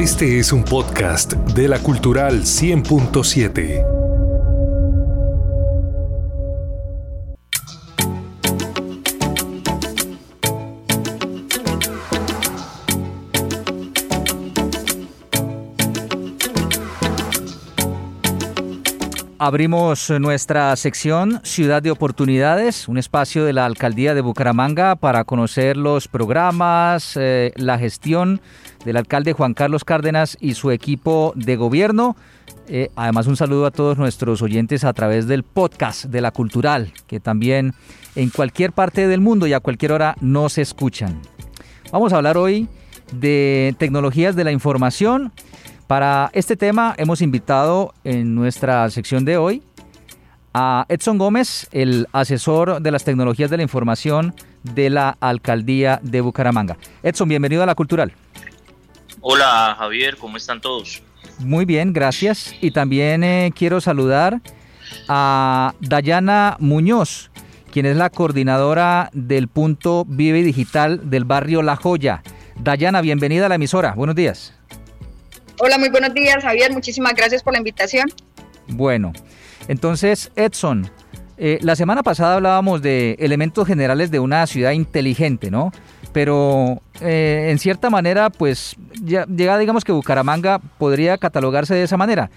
Este es un podcast de la Cultural 100.7. Abrimos nuestra sección Ciudad de Oportunidades, un espacio de la Alcaldía de Bucaramanga para conocer los programas, eh, la gestión del alcalde Juan Carlos Cárdenas y su equipo de gobierno. Eh, además, un saludo a todos nuestros oyentes a través del podcast de la Cultural, que también en cualquier parte del mundo y a cualquier hora nos escuchan. Vamos a hablar hoy de tecnologías de la información para este tema hemos invitado en nuestra sección de hoy a Edson Gómez, el asesor de las tecnologías de la información de la Alcaldía de Bucaramanga. Edson, bienvenido a la Cultural. Hola Javier, ¿cómo están todos? Muy bien, gracias. Y también eh, quiero saludar a Dayana Muñoz, quien es la coordinadora del punto Vive Digital del barrio La Joya. Dayana, bienvenida a la emisora. Buenos días. Hola, muy buenos días, Javier. Muchísimas gracias por la invitación. Bueno, entonces, Edson, eh, la semana pasada hablábamos de elementos generales de una ciudad inteligente, ¿no? Pero eh, en cierta manera, pues ya llega, digamos que Bucaramanga podría catalogarse de esa manera.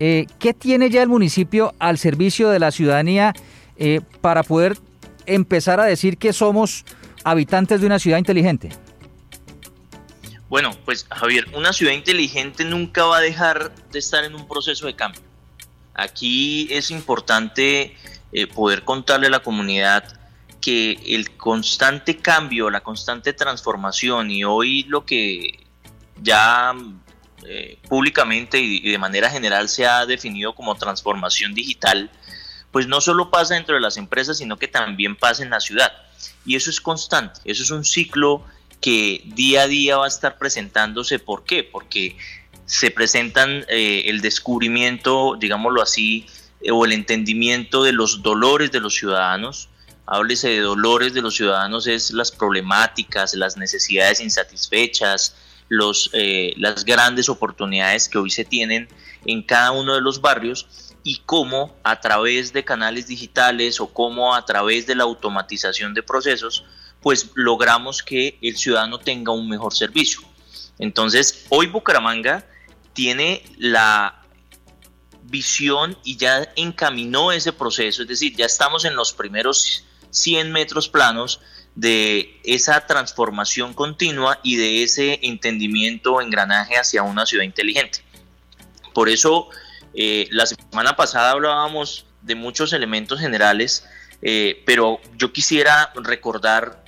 Eh, ¿Qué tiene ya el municipio al servicio de la ciudadanía para poder empezar a decir que somos habitantes de una ciudad inteligente? Bueno, pues Javier, una ciudad inteligente nunca va a dejar de estar en un proceso de cambio. Aquí es importante eh, poder contarle a la comunidad que el constante cambio, la constante transformación y hoy lo que ya eh, públicamente y de manera general se ha definido como transformación digital, pues no solo pasa dentro de las empresas, sino que también pasa en la ciudad. Y eso es constante, eso es un ciclo que día a día va a estar presentándose. ¿Por qué? Porque se presentan eh, el descubrimiento, digámoslo así, eh, o el entendimiento de los dolores de los ciudadanos. Háblese de dolores de los ciudadanos, es las problemáticas, las necesidades insatisfechas, los, eh, las grandes oportunidades que hoy se tienen en cada uno de los barrios y cómo a través de canales digitales o cómo a través de la automatización de procesos pues logramos que el ciudadano tenga un mejor servicio. Entonces, hoy Bucaramanga tiene la visión y ya encaminó ese proceso, es decir, ya estamos en los primeros 100 metros planos de esa transformación continua y de ese entendimiento, engranaje hacia una ciudad inteligente. Por eso, eh, la semana pasada hablábamos de muchos elementos generales, eh, pero yo quisiera recordar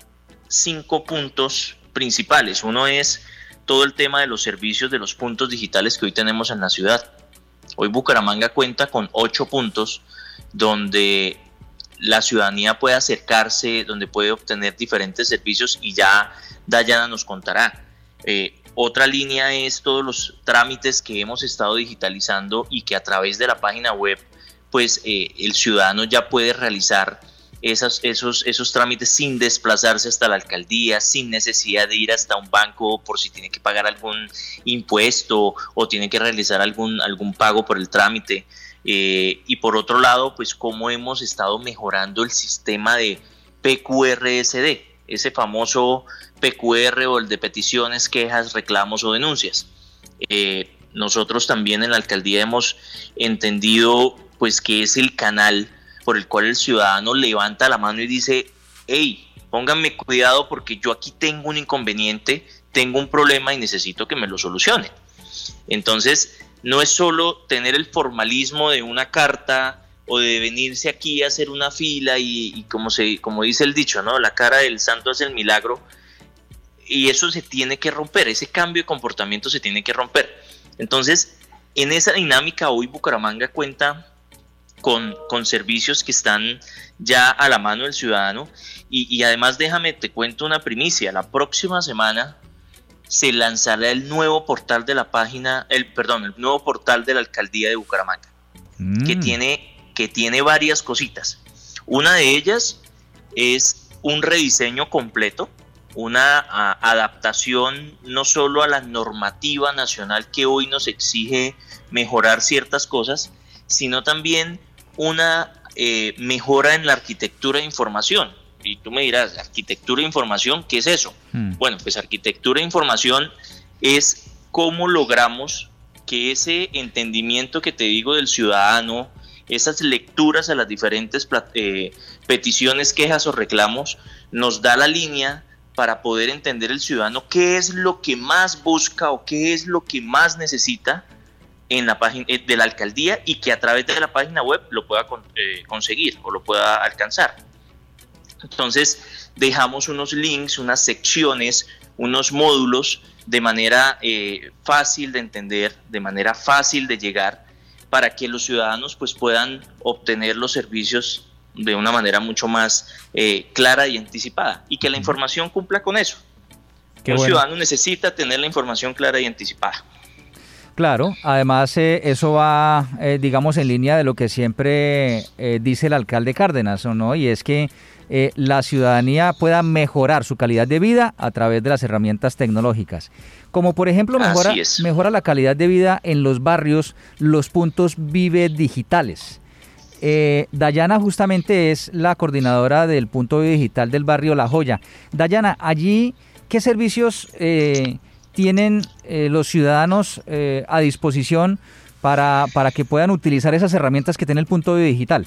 cinco puntos principales. Uno es todo el tema de los servicios de los puntos digitales que hoy tenemos en la ciudad. Hoy Bucaramanga cuenta con ocho puntos donde la ciudadanía puede acercarse, donde puede obtener diferentes servicios y ya Dayana nos contará. Eh, otra línea es todos los trámites que hemos estado digitalizando y que a través de la página web pues eh, el ciudadano ya puede realizar esos, esos trámites sin desplazarse hasta la alcaldía, sin necesidad de ir hasta un banco por si tiene que pagar algún impuesto o tiene que realizar algún, algún pago por el trámite. Eh, y por otro lado, pues cómo hemos estado mejorando el sistema de PQRSD, ese famoso PQR o el de peticiones, quejas, reclamos o denuncias. Eh, nosotros también en la alcaldía hemos entendido pues que es el canal por el cual el ciudadano levanta la mano y dice, hey, pónganme cuidado porque yo aquí tengo un inconveniente, tengo un problema y necesito que me lo solucione. Entonces, no es solo tener el formalismo de una carta o de venirse aquí a hacer una fila y, como, se, como dice el dicho, ¿no? La cara del santo es el milagro. Y eso se tiene que romper, ese cambio de comportamiento se tiene que romper. Entonces, en esa dinámica hoy Bucaramanga cuenta con, servicios que están ya a la mano del ciudadano. Y, además déjame, te cuento una primicia, la próxima semana se lanzará el nuevo portal de la página, el perdón, el nuevo portal de la alcaldía de Bucaramanga, que, mm. tiene, que tiene varias cositas. Una de ellas es un rediseño completo una adaptación no solo a la normativa nacional que hoy nos exige mejorar ciertas cosas, sino también una eh, mejora en la arquitectura de información. Y tú me dirás, arquitectura de información, ¿qué es eso? Hmm. Bueno, pues arquitectura de información es cómo logramos que ese entendimiento que te digo del ciudadano, esas lecturas a las diferentes eh, peticiones, quejas o reclamos, nos da la línea para poder entender el ciudadano qué es lo que más busca o qué es lo que más necesita en la página eh, de la alcaldía y que a través de la página web lo pueda eh, conseguir o lo pueda alcanzar. Entonces dejamos unos links, unas secciones, unos módulos de manera eh, fácil de entender, de manera fácil de llegar, para que los ciudadanos pues puedan obtener los servicios de una manera mucho más clara y anticipada y que la información cumpla con eso. Un ciudadano necesita tener la información clara y anticipada. Claro, además eh, eso va, eh, digamos, en línea de lo que siempre eh, dice el alcalde Cárdenas, ¿no? Y es que la ciudadanía pueda mejorar su calidad de vida a través de las herramientas tecnológicas. Como por ejemplo mejora, mejora la calidad de vida en los barrios, los puntos vive digitales. Dayana justamente es la coordinadora del punto vive digital del barrio La Joya. Dayana, allí, ¿qué servicios tienen eh, los ciudadanos eh, a disposición para, para que puedan utilizar esas herramientas que tiene el punto digital?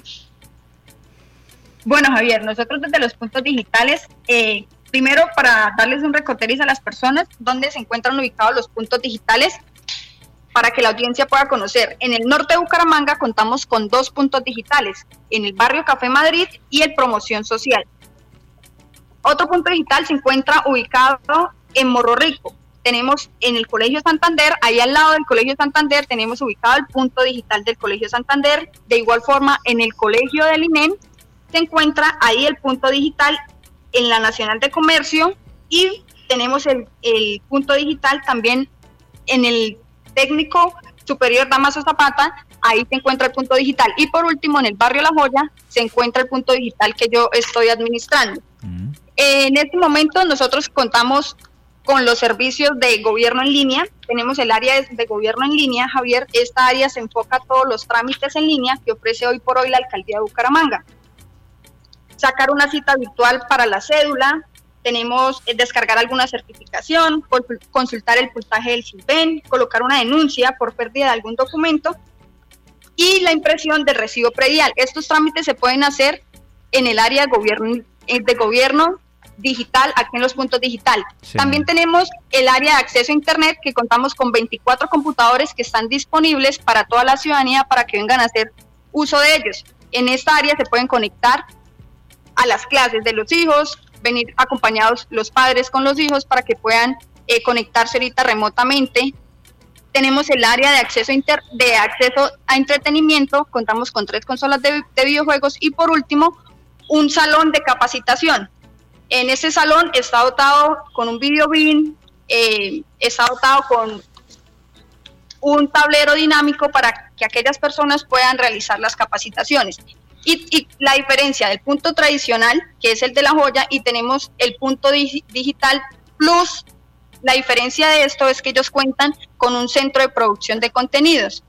Bueno, Javier, nosotros desde los puntos digitales, eh, primero para darles un recorderis a las personas dónde se encuentran ubicados los puntos digitales para que la audiencia pueda conocer. En el norte de Bucaramanga contamos con dos puntos digitales, en el barrio Café Madrid y el Promoción Social. Otro punto digital se encuentra ubicado en Morro Rico, tenemos en el Colegio Santander, ahí al lado del Colegio Santander, tenemos ubicado el punto digital del Colegio Santander. De igual forma, en el Colegio del INEM se encuentra ahí el punto digital en la Nacional de Comercio y tenemos el, punto digital también en el Técnico Superior Damaso Zapata, ahí se encuentra el punto digital. Y por último, en el barrio La Joya se encuentra el punto digital que yo estoy administrando. Mm. En este momento nosotros contamos con los servicios de gobierno en línea. Tenemos el área de, gobierno en línea, Javier. Esta área se enfoca a todos los trámites en línea que ofrece hoy por hoy la alcaldía de Bucaramanga. Sacar una cita virtual para la cédula, tenemos eh, descargar alguna certificación, consultar el puntaje del CIPEN, colocar una denuncia por pérdida de algún documento y la impresión del recibo predial. Estos trámites se pueden hacer en el área de gobierno, eh, de gobierno digital aquí en los puntos digital. También tenemos el área de acceso a Internet que contamos con 24 computadores que están disponibles para toda la ciudadanía para que vengan a hacer uso de ellos. En esta área se pueden conectar a las clases de los hijos, venir acompañados los padres con los hijos para que puedan eh, conectarse ahorita remotamente. Tenemos el área de acceso, inter, de acceso a entretenimiento, contamos con tres consolas de, de videojuegos y por último un salón de capacitación en ese salón está dotado con un video bin, eh, está dotado con un tablero dinámico para que aquellas personas puedan realizar las capacitaciones. Y, la diferencia del punto tradicional, que es el de la joya, y tenemos el punto digital plus, la diferencia de esto es que ellos cuentan con un centro de producción de contenidos.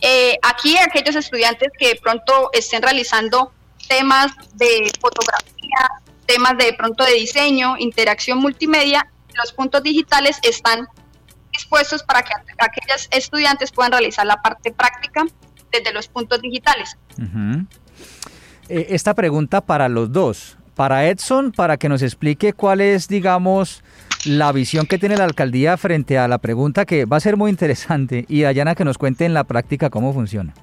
Eh, aquí aquellos estudiantes que de pronto estén realizando temas de fotografía, temas de, pronto de diseño, interacción multimedia, los puntos digitales están dispuestos para que aquellos estudiantes puedan realizar la parte práctica desde los puntos digitales. Eh, esta pregunta para los dos, para Edson, para que nos explique cuál es, digamos, la visión que tiene la alcaldía frente a la pregunta que va a ser muy interesante y Dayana que nos cuente en la práctica cómo funciona.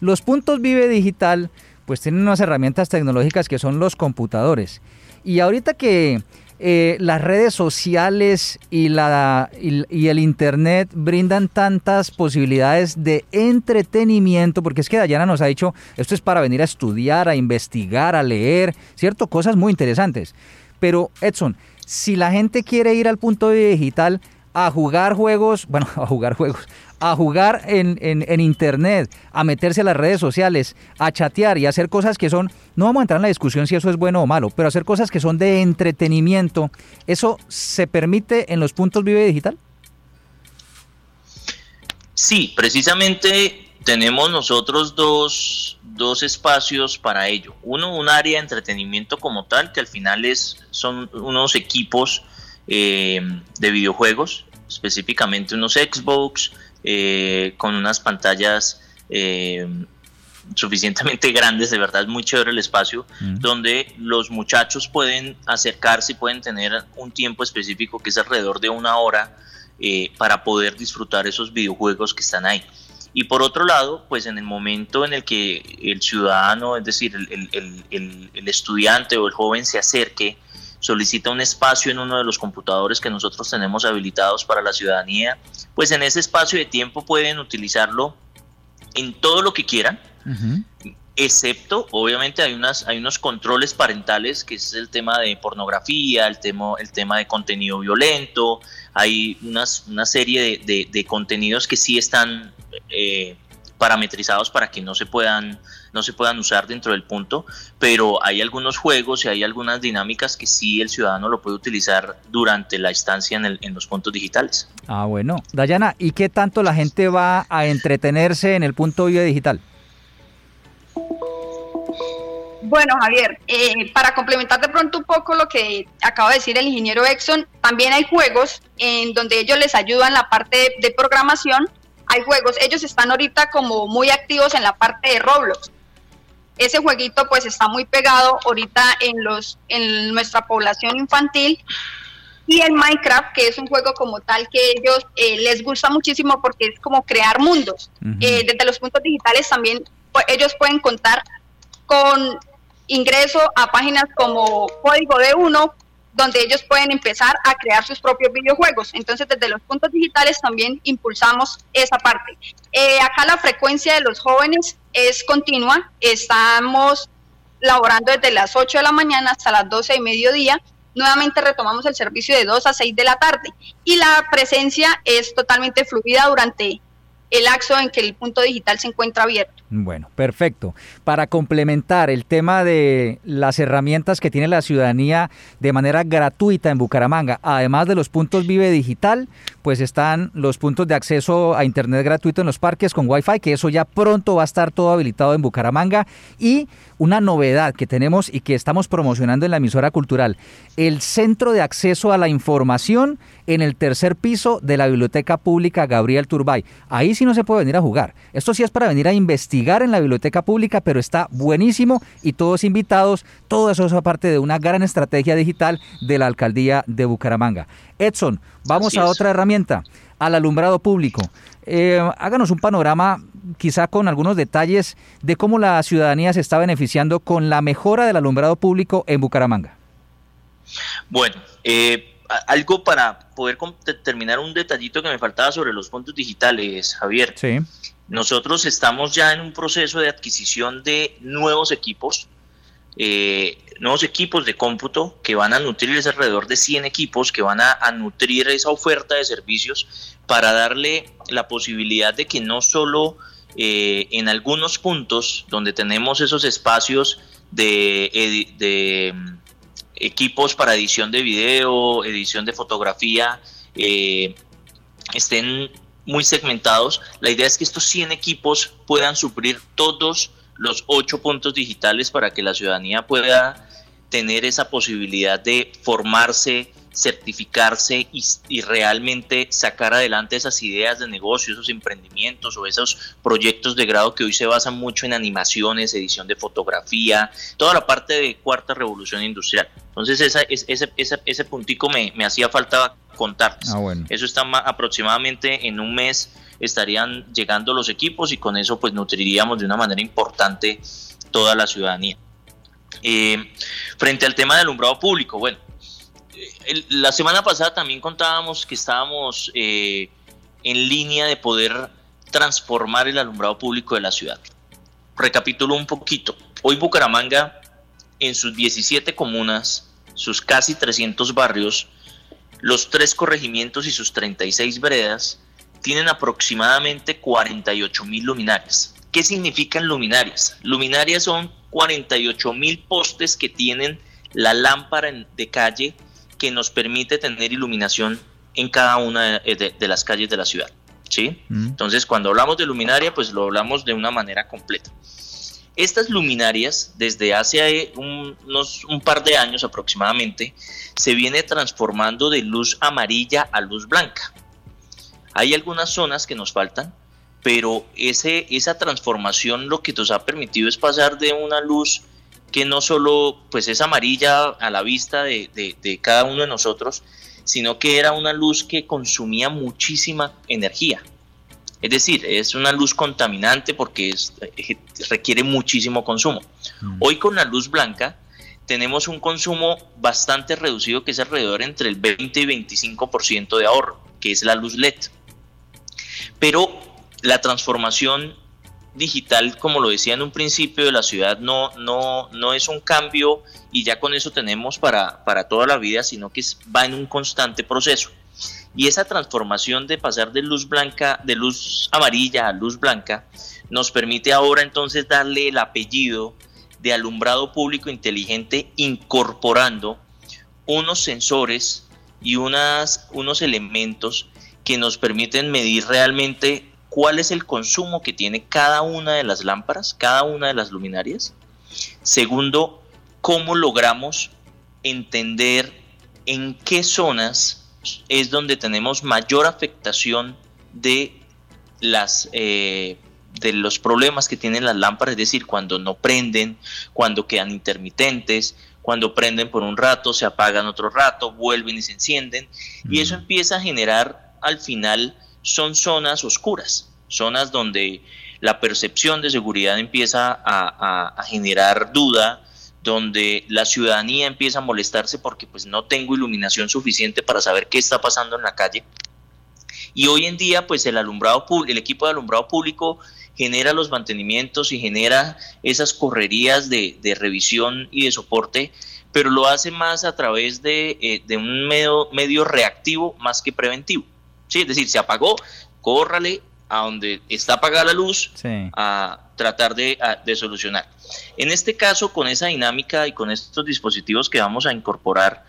Los puntos Vive Digital pues tienen unas herramientas tecnológicas que son los computadores. Y ahorita que eh, las redes sociales y, la, y, el Internet brindan tantas posibilidades de entretenimiento, porque es que Dayana nos ha dicho, esto es para venir a estudiar, a investigar, a leer, ¿cierto? Cosas muy interesantes. Pero Edson, si la gente quiere ir al punto digital, a jugar juegos, bueno, a jugar juegos, a jugar en, en, internet, a meterse a las redes sociales, a chatear y hacer cosas que son, no vamos a entrar en la discusión si eso es bueno o malo, pero hacer cosas que son de entretenimiento, ¿eso se permite en los puntos Vive Digital? Sí, precisamente tenemos nosotros dos, dos, espacios para ello. Uno, un área de entretenimiento como tal, que al final es, son unos equipos eh, de videojuegos, específicamente unos Xbox, eh, con unas pantallas eh, suficientemente grandes, de verdad es muy chévere el espacio, mm. donde los muchachos pueden acercarse y pueden tener un tiempo específico que es alrededor de una hora para poder disfrutar esos videojuegos que están ahí. Y por otro lado, pues en el momento en el que el ciudadano, es decir, el, estudiante o el joven se acerque, solicita un espacio en uno de los computadores que nosotros tenemos habilitados para la ciudadanía, pues en ese espacio de tiempo pueden utilizarlo en todo lo que quieran, excepto, obviamente, hay, unas, hay unos controles parentales, que es el tema de pornografía, el tema, el tema de contenido violento, hay unas, una serie de, contenidos que sí están eh, parametrizados para que no se puedan no se puedan usar dentro del punto, pero hay algunos juegos y hay algunas dinámicas que sí el ciudadano lo puede utilizar durante la estancia en, el, en los puntos digitales. Ah, bueno. Dayana, ¿y qué tanto la gente va a entretenerse en el punto Vive Digital? Bueno, Javier, eh, para complementar de pronto un poco lo que acaba de decir el ingeniero Exxon, también hay juegos en donde ellos les ayudan la parte de, programación. Hay juegos, ellos están ahorita como muy activos en la parte de Roblox. Ese jueguito pues está muy pegado ahorita en los en nuestra población infantil y el Minecraft, que es un juego como tal que ellos eh, les gusta muchísimo porque es como crear mundos. Eh, desde los puntos digitales también pues, ellos pueden contar con ingreso a páginas como Código de Uno, donde ellos pueden empezar a crear sus propios videojuegos. Entonces, desde los puntos digitales también impulsamos esa parte. Eh, acá la frecuencia de los jóvenes es continua. Estamos laborando desde las 8 de la mañana hasta las 12 de mediodía. Nuevamente retomamos el servicio de 2 a 6 de la tarde. Y la presencia es totalmente fluida durante el axo en que el punto digital se encuentra abierto. Bueno, perfecto. Para complementar el tema de las herramientas que tiene la ciudadanía de manera gratuita en Bucaramanga, además de los puntos Vive Digital, pues están los puntos de acceso a Internet gratuito en los parques con Wi-Fi, que eso ya pronto va a estar todo habilitado en Bucaramanga. Y una novedad que tenemos y que estamos promocionando en la emisora cultural, el Centro de Acceso a la Información en el tercer piso de la Biblioteca Pública Gabriel Turbay. Ahí sí no se puede venir a jugar. Esto sí es para venir a investigar en la Biblioteca Pública, pero está buenísimo y todos invitados. Todo eso es parte de una gran estrategia digital de la Alcaldía de Bucaramanga. Edson, vamos a otra herramienta, al alumbrado público. Eh, háganos un panorama, quizá con algunos detalles, de cómo la ciudadanía se está beneficiando con la mejora del alumbrado público en Bucaramanga. Bueno, eh, algo para poder terminar un detallito que me faltaba sobre los puntos digitales, Javier. Sí. Nosotros estamos ya en un proceso de adquisición de nuevos equipos, eh, nuevos equipos de cómputo que van a nutrir es alrededor de 100 equipos que van a, nutrir esa oferta de servicios para darle la posibilidad de que no solo eh, en algunos puntos donde tenemos esos espacios de, de equipos para edición de video, edición de fotografía, eh, estén muy segmentados. La idea es que estos 100 equipos puedan suplir todos los 8 puntos digitales para que la ciudadanía pueda tener esa posibilidad de formarse, certificarse y, realmente sacar adelante esas ideas de negocio, esos emprendimientos o esos proyectos de grado que hoy se basan mucho en animaciones, edición de fotografía, toda la parte de cuarta revolución industrial. Entonces esa, ese, ese, ese puntico me, hacía falta contarles. Ah, Eso está aproximadamente en un mes estarían llegando los equipos y con eso pues nutriríamos de una manera importante toda la ciudadanía. Eh, frente al tema del alumbrado público, bueno, la semana pasada también contábamos que estábamos eh, en línea de poder transformar el alumbrado público de la ciudad. Recapitulo un poquito. Hoy Bucaramanga, en sus 17 comunas, sus casi 300 barrios, los tres corregimientos y sus 36 veredas tienen aproximadamente 48 mil luminarias. ¿Qué significan luminarias? Luminarias son 48 mil postes que tienen la lámpara de calle que nos permite tener iluminación en cada una de, las calles de la ciudad. ¿sí? Mm. Entonces, cuando hablamos de luminaria, pues lo hablamos de una manera completa. Estas luminarias, desde hace unos, un par de años aproximadamente, se viene transformando de luz amarilla a luz blanca. Hay algunas zonas que nos faltan, pero ese, esa transformación lo que nos ha permitido es pasar de una luz que no solo pues es amarilla a la vista de, de cada uno de nosotros, sino que era una luz que consumía muchísima energía. Es decir, es una luz contaminante porque eh, requiere muchísimo consumo. Mm. Hoy con la luz blanca tenemos un consumo bastante reducido que es alrededor entre el 20 y 25% de ahorro, que es la luz LED. Pero la transformación digital, como lo decía en un principio de la ciudad, no, no, no es un cambio y ya con eso tenemos para, para toda la vida, sino que va en un constante proceso. Y esa transformación de pasar de luz blanca, de luz amarilla a luz blanca, nos permite ahora entonces darle el apellido de alumbrado público inteligente incorporando unos sensores y unas, unos elementos que nos permiten medir realmente cuál es el consumo que tiene cada una de las lámparas, cada una de las luminarias. Segundo, cómo logramos entender en qué zonas es donde tenemos mayor afectación de las eh, de los problemas que tienen las lámparas, es decir, cuando no prenden, cuando quedan intermitentes, cuando prenden por un rato, se apagan otro rato, vuelven y se encienden, y eso mm. empieza a generar al final son zonas oscuras, zonas donde la percepción de seguridad empieza a generar duda, donde la ciudadanía empieza a molestarse porque pues no tengo iluminación suficiente para saber qué está pasando en la calle. Y hoy en día pues el alumbrado el equipo de alumbrado público genera los mantenimientos y genera esas correrías de, revisión y de soporte, pero lo hace más a través de, eh, un medio, medio reactivo más que preventivo. ¿Sí? Es decir, se apagó, córrale a donde está apagada la luz a tratar de, de solucionar. En este caso, con esa dinámica y con estos dispositivos que vamos a incorporar,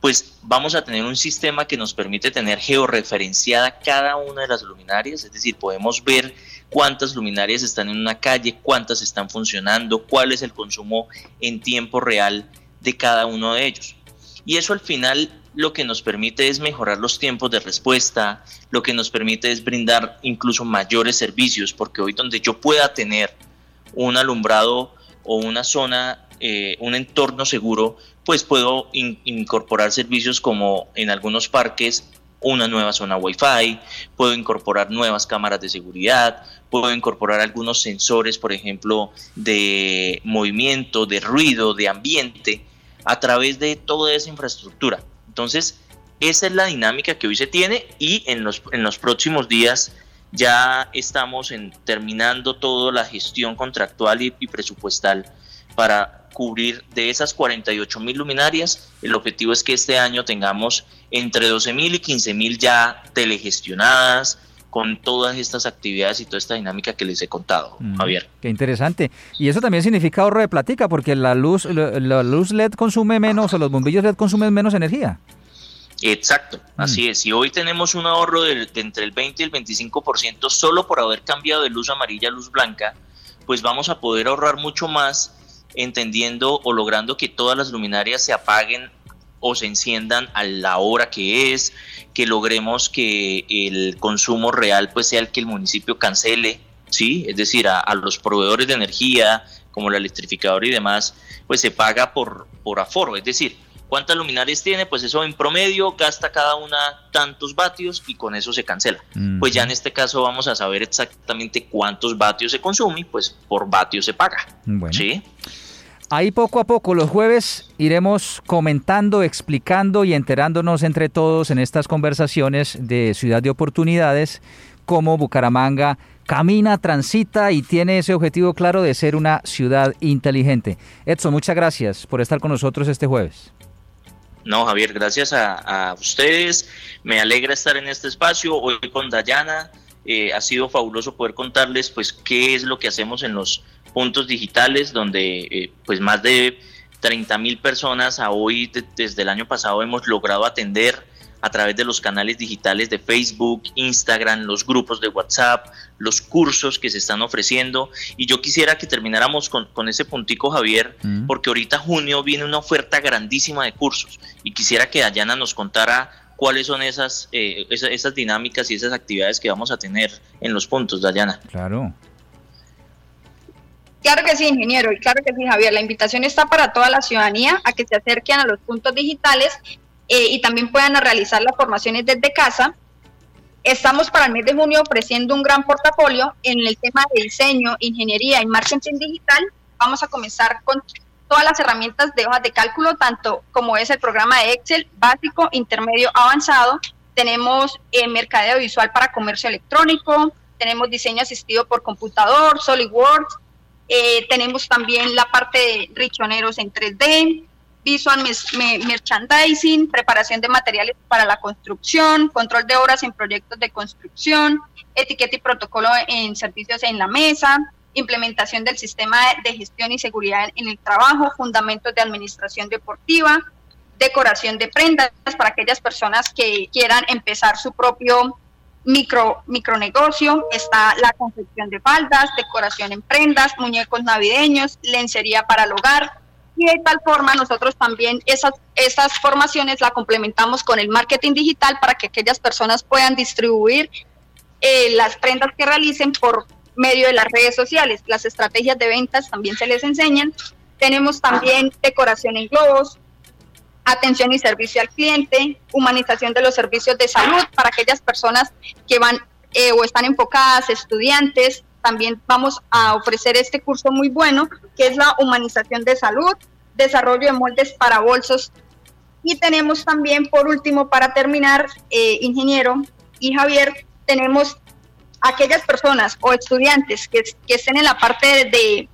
pues vamos a tener un sistema que nos permite tener georreferenciada cada una de las luminarias, es decir, podemos ver cuántas luminarias están en una calle, cuántas están funcionando, cuál es el consumo en tiempo real de cada uno de ellos. Y eso al final lo que nos permite es mejorar los tiempos de respuesta, lo que nos permite es brindar incluso mayores servicios, porque hoy donde yo pueda tener un alumbrado o una zona, eh, un entorno seguro, pues puedo incorporar servicios como en algunos parques una nueva zona Wi-Fi, puedo incorporar nuevas cámaras de seguridad, puedo incorporar algunos sensores, por ejemplo, de movimiento, de ruido, de ambiente, a través de toda esa infraestructura. Entonces, esa es la dinámica que hoy se tiene y en los, en los próximos días ya estamos en, terminando toda la gestión contractual y, presupuestal para cubrir de esas 48 mil luminarias. El objetivo es que este año tengamos entre 12 mil y 15 mil ya telegestionadas con todas estas actividades y toda esta dinámica que les he contado, mm, Javier. Qué interesante. Y eso también significa ahorro de platica, porque la luz, la luz LED consume menos o los bombillos LED consumen menos energía. Exacto, mm. así es. Y hoy tenemos un ahorro de, entre el 20 y el 25% solo por haber cambiado de luz amarilla a luz blanca, pues vamos a poder ahorrar mucho más entendiendo o logrando que todas las luminarias se apaguen o se enciendan a la hora que es, que logremos que el consumo real pues sea el que el municipio cancele, ¿sí? Es decir, a, a los proveedores de energía, como la electrificadora y demás, pues se paga por, por aforo, es decir, ¿Cuántas luminarias tiene? Pues eso en promedio gasta cada una tantos vatios y con eso se cancela. Pues ya en este caso vamos a saber exactamente cuántos vatios se consume y pues por vatio se paga. ¿sí? Ahí poco a poco los jueves iremos comentando, explicando y enterándonos entre todos en estas conversaciones de Ciudad de Oportunidades cómo Bucaramanga camina, transita y tiene ese objetivo claro de ser una ciudad inteligente. Edson, muchas gracias por estar con nosotros este jueves. No, Javier, gracias a, ustedes. Me alegra estar en este espacio hoy con Dayana. Eh, ha sido fabuloso poder contarles pues qué es lo que hacemos en los puntos digitales, donde eh, pues más de 30 mil personas a hoy desde el año pasado hemos logrado atender a través de los canales digitales de Facebook, Instagram, los grupos de WhatsApp, los cursos que se están ofreciendo. Y yo quisiera que termináramos con, ese puntico, Javier, mm. porque ahorita junio viene una oferta grandísima de cursos y quisiera que Dayana nos contara cuáles son esas, eh, esas, esas, dinámicas y esas actividades que vamos a tener en los puntos, Dayana. Claro. Claro que sí, ingeniero, y claro que sí, Javier. La invitación está para toda la ciudadanía a que se acerquen a los puntos digitales eh, y también puedan realizar las formaciones desde casa. Estamos para el mes de junio ofreciendo un gran portafolio en el tema de diseño, ingeniería y marketing digital. Vamos a comenzar con todas las herramientas de hojas de cálculo, tanto como es el programa de Excel básico, intermedio, avanzado. Tenemos eh, mercadeo visual para comercio electrónico, tenemos diseño asistido por computador, SolidWorks, eh, tenemos también la parte de richoneros en 3D, visual merchandising, preparación de materiales para la construcción, control de obras en proyectos de construcción, etiqueta y protocolo en servicios en la mesa, implementación del sistema de gestión y seguridad en el trabajo, fundamentos de administración deportiva, decoración de prendas para aquellas personas que quieran empezar su propio micro micronegocio, está la confección de faldas, decoración en prendas, muñecos navideños, lencería para el hogar, y de tal forma nosotros también esas, esas formaciones la complementamos con el marketing digital para que aquellas personas puedan distribuir eh, las prendas que realicen por medio de las redes sociales. Las estrategias de ventas también se les enseñan. Tenemos también decoración en globos, atención y servicio al cliente, humanización de los servicios de salud para aquellas personas que van eh, o están enfocadas, estudiantes, también vamos a ofrecer este curso muy bueno, que es la humanización de salud, desarrollo de moldes para bolsos. Y tenemos también, por último, para terminar, eh, ingeniero y Javier, tenemos aquellas personas o estudiantes que, que estén en la parte de,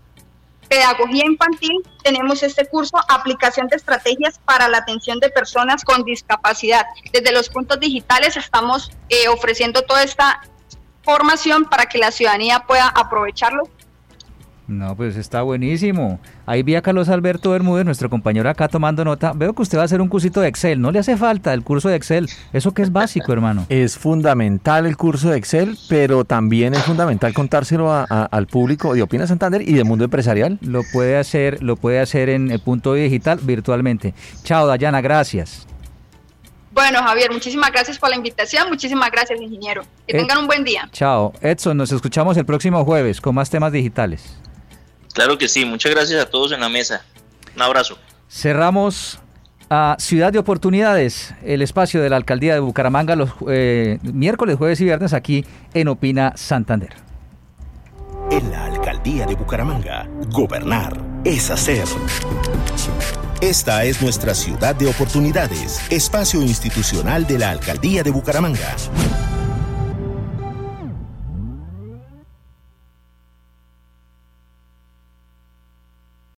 pedagogía infantil, tenemos este curso, aplicación de estrategias para la atención de personas con discapacidad. Desde los puntos digitales estamos eh, ofreciendo toda esta formación para que la ciudadanía pueda aprovecharlo. No, pues está buenísimo. Ahí vi a Carlos Alberto Bermúdez, nuestro compañero acá tomando nota. Veo que usted va a hacer un cursito de Excel. No le hace falta el curso de Excel. Eso que es básico, hermano. Es fundamental el curso de Excel, pero también es fundamental contárselo al público de Opina Santander y del mundo empresarial. Lo puede hacer, lo puede hacer en el punto digital virtualmente. Chao, Dayana, gracias. Bueno, Javier, muchísimas gracias por la invitación, muchísimas gracias, ingeniero. Que tengan un buen día. Chao. Edson, nos escuchamos el próximo jueves con más temas digitales. Claro que sí, muchas gracias a todos en la mesa. Un abrazo. Cerramos a Ciudad de Oportunidades, el espacio de la Alcaldía de Bucaramanga los eh, miércoles, jueves y viernes aquí en Opina Santander. En la Alcaldía de Bucaramanga, gobernar es hacer. Esta es nuestra ciudad de oportunidades, espacio institucional de la Alcaldía de Bucaramanga.